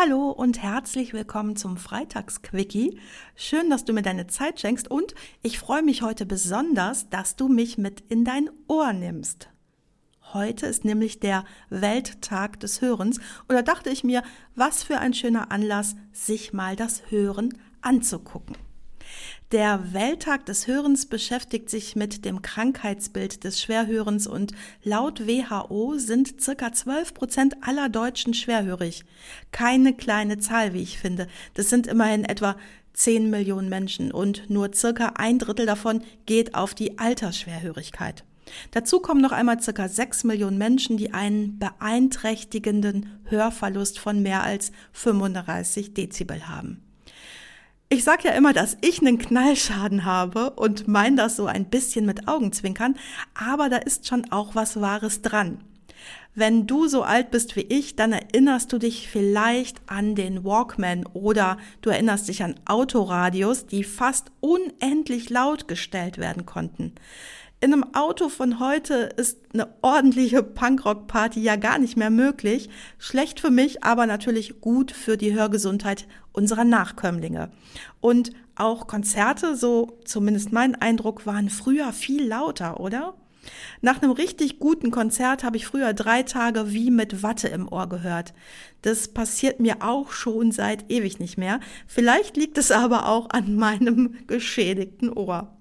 Hallo und herzlich willkommen zum Freitagsquickie. Schön, dass du mir deine Zeit schenkst und ich freue mich heute besonders, dass du mich mit in dein Ohr nimmst. Heute ist nämlich der Welttag des Hörens und da dachte ich mir, was für ein schöner Anlass, sich mal das Hören anzugucken. Der Welttag des Hörens beschäftigt sich mit dem Krankheitsbild des Schwerhörens und laut WHO sind circa 12 Prozent aller Deutschen schwerhörig. Keine kleine Zahl, wie ich finde. Das sind immerhin etwa 10 Millionen Menschen und nur circa ein Drittel davon geht auf die Altersschwerhörigkeit. Dazu kommen noch einmal circa 6 Millionen Menschen, die einen beeinträchtigenden Hörverlust von mehr als 35 Dezibel haben. Ich sage ja immer, dass ich einen Knallschaden habe und mein das so ein bisschen mit Augenzwinkern, aber da ist schon auch was Wahres dran. Wenn du so alt bist wie ich, dann erinnerst du dich vielleicht an den Walkman oder du erinnerst dich an Autoradios, die fast unendlich laut gestellt werden konnten. In einem Auto von heute ist eine ordentliche Punkrock-Party ja gar nicht mehr möglich. Schlecht für mich, aber natürlich gut für die Hörgesundheit unserer Nachkömmlinge. Und auch Konzerte, so zumindest mein Eindruck, waren früher viel lauter, oder? Nach einem richtig guten Konzert habe ich früher drei Tage wie mit Watte im Ohr gehört. Das passiert mir auch schon seit ewig nicht mehr. Vielleicht liegt es aber auch an meinem geschädigten Ohr.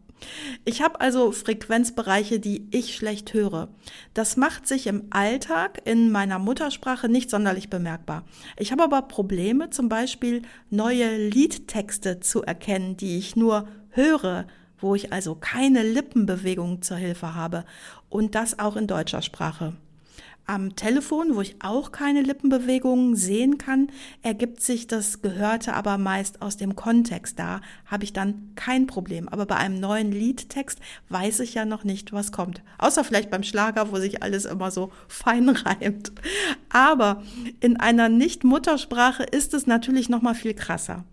Ich habe also Frequenzbereiche, die ich schlecht höre. Das macht sich im Alltag in meiner Muttersprache nicht sonderlich bemerkbar. Ich habe aber Probleme, zum Beispiel neue Liedtexte zu erkennen, die ich nur höre, wo ich also keine Lippenbewegungen zur Hilfe habe. Und das auch in deutscher Sprache. Am Telefon, wo ich auch keine Lippenbewegungen sehen kann, ergibt sich das Gehörte aber meist aus dem Kontext. Da habe ich dann kein Problem. Aber bei einem neuen Liedtext weiß ich ja noch nicht, was kommt. Außer vielleicht beim Schlager, wo sich alles immer so fein reimt. Aber in einer Nicht-Muttersprache ist es natürlich noch mal viel krasser.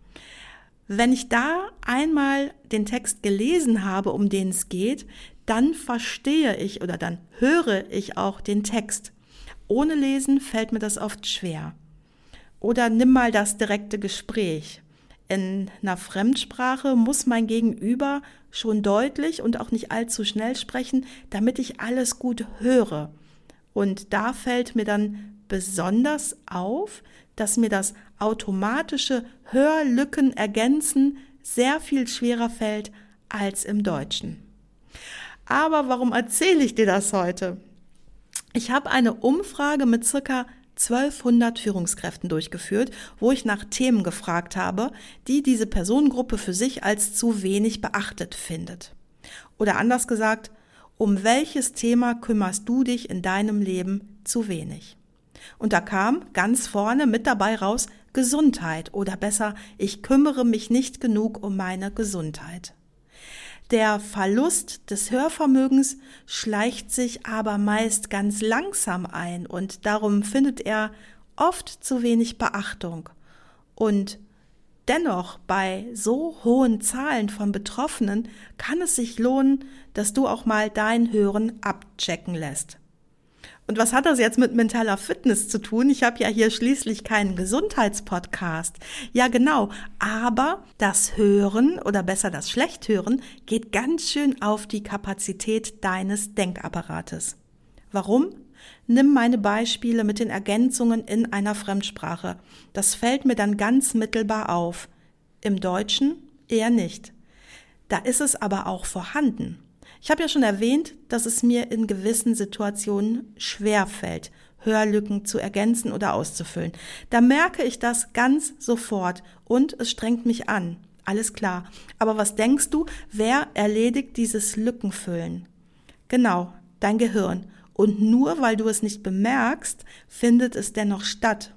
Wenn ich da einmal den Text gelesen habe, um den es geht, dann verstehe ich oder dann höre ich auch den Text. Ohne Lesen fällt mir das oft schwer. Oder nimm mal das direkte Gespräch. In einer Fremdsprache muss mein Gegenüber schon deutlich und auch nicht allzu schnell sprechen, damit ich alles gut höre. Und da fällt mir dann besonders auf, dass mir das automatische Hörlücken ergänzen sehr viel schwerer fällt als im Deutschen. Aber warum erzähle ich dir das heute? Ich habe eine Umfrage mit circa 1200 Führungskräften durchgeführt, wo ich nach Themen gefragt habe, die diese Personengruppe für sich als zu wenig beachtet findet. Oder anders gesagt, um welches Thema kümmerst du dich in deinem Leben zu wenig? Und da kam ganz vorne mit dabei raus Gesundheit oder besser, ich kümmere mich nicht genug um meine Gesundheit. Der Verlust des Hörvermögens schleicht sich aber meist ganz langsam ein und darum findet er oft zu wenig Beachtung. Und dennoch bei so hohen Zahlen von Betroffenen kann es sich lohnen, dass du auch mal dein Hören abchecken lässt. Und was hat das jetzt mit mentaler Fitness zu tun? Ich habe ja hier schließlich keinen Gesundheitspodcast. Ja, genau. Aber das Hören oder besser das Schlechthören geht ganz schön auf die Kapazität deines Denkapparates. Warum? Nimm meine Beispiele mit den Ergänzungen in einer Fremdsprache. Das fällt mir dann ganz mittelbar auf. Im Deutschen eher nicht. Da ist es aber auch vorhanden. Ich habe ja schon erwähnt, dass es mir in gewissen Situationen schwer fällt, Hörlücken zu ergänzen oder auszufüllen. Da merke ich das ganz sofort und es strengt mich an. Alles klar. Aber was denkst du, wer erledigt dieses Lückenfüllen? Genau, dein Gehirn. Und nur weil du es nicht bemerkst, findet es dennoch statt.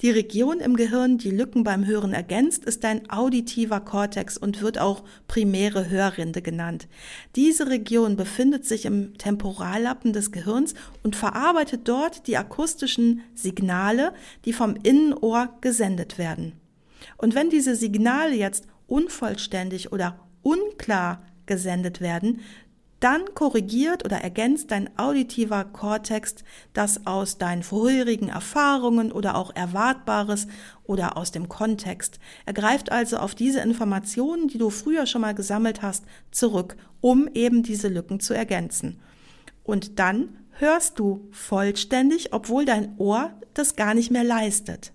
Die Region im Gehirn, die Lücken beim Hören ergänzt, ist dein auditiver Kortex und wird auch primäre Hörrinde genannt. Diese Region befindet sich im Temporallappen des Gehirns und verarbeitet dort die akustischen Signale, die vom Innenohr gesendet werden. Und wenn diese Signale jetzt unvollständig oder unklar gesendet werden, dann korrigiert oder ergänzt dein auditiver Kortex das aus deinen vorherigen Erfahrungen oder auch Erwartbares oder aus dem Kontext. Er greift also auf diese Informationen, die du früher schon mal gesammelt hast, zurück, um eben diese Lücken zu ergänzen. Und dann hörst du vollständig, obwohl dein Ohr das gar nicht mehr leistet.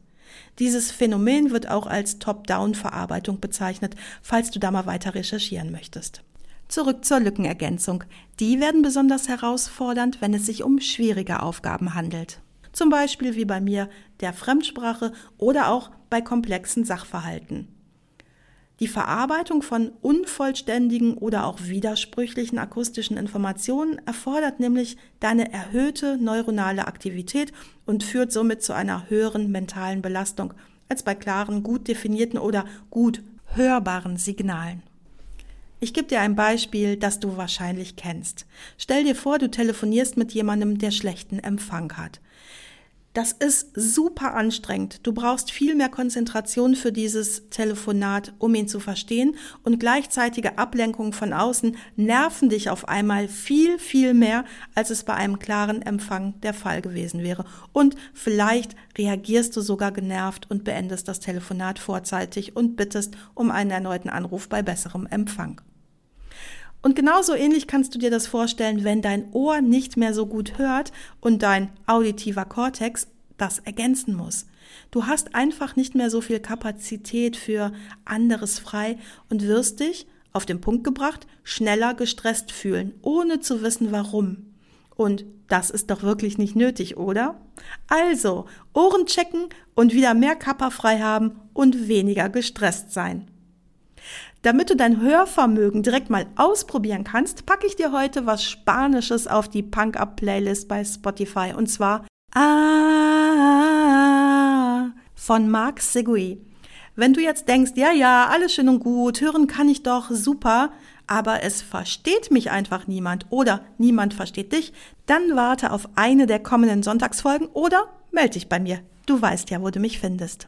Dieses Phänomen wird auch als Top-Down-Verarbeitung bezeichnet, falls du da mal weiter recherchieren möchtest. Zurück zur Lückenergänzung. Die werden besonders herausfordernd, wenn es sich um schwierige Aufgaben handelt. Zum Beispiel wie bei mir der Fremdsprache oder auch bei komplexen Sachverhalten. Die Verarbeitung von unvollständigen oder auch widersprüchlichen akustischen Informationen erfordert nämlich deine erhöhte neuronale Aktivität und führt somit zu einer höheren mentalen Belastung als bei klaren, gut definierten oder gut hörbaren Signalen. Ich gebe dir ein Beispiel, das du wahrscheinlich kennst. Stell dir vor, du telefonierst mit jemandem, der schlechten Empfang hat. Das ist super anstrengend. Du brauchst viel mehr Konzentration für dieses Telefonat, um ihn zu verstehen. Und gleichzeitige Ablenkungen von außen nerven dich auf einmal viel, viel mehr, als es bei einem klaren Empfang der Fall gewesen wäre. Und vielleicht reagierst du sogar genervt und beendest das Telefonat vorzeitig und bittest um einen erneuten Anruf bei besserem Empfang. Und genauso ähnlich kannst du dir das vorstellen, wenn dein Ohr nicht mehr so gut hört und dein auditiver Kortex das ergänzen muss. Du hast einfach nicht mehr so viel Kapazität für anderes frei und wirst dich, auf den Punkt gebracht, schneller gestresst fühlen, ohne zu wissen warum. Und das ist doch wirklich nicht nötig, oder? Also, Ohren checken und wieder mehr Kappa frei haben und weniger gestresst sein. Damit du dein Hörvermögen direkt mal ausprobieren kannst, packe ich dir heute was Spanisches auf die Punk Up Playlist bei Spotify und zwar Ah von Marc Segui. Wenn du jetzt denkst, ja, ja, alles schön und gut, hören kann ich doch, super, aber es versteht mich einfach niemand oder niemand versteht dich, dann warte auf eine der kommenden Sonntagsfolgen oder melde dich bei mir. Du weißt ja, wo du mich findest.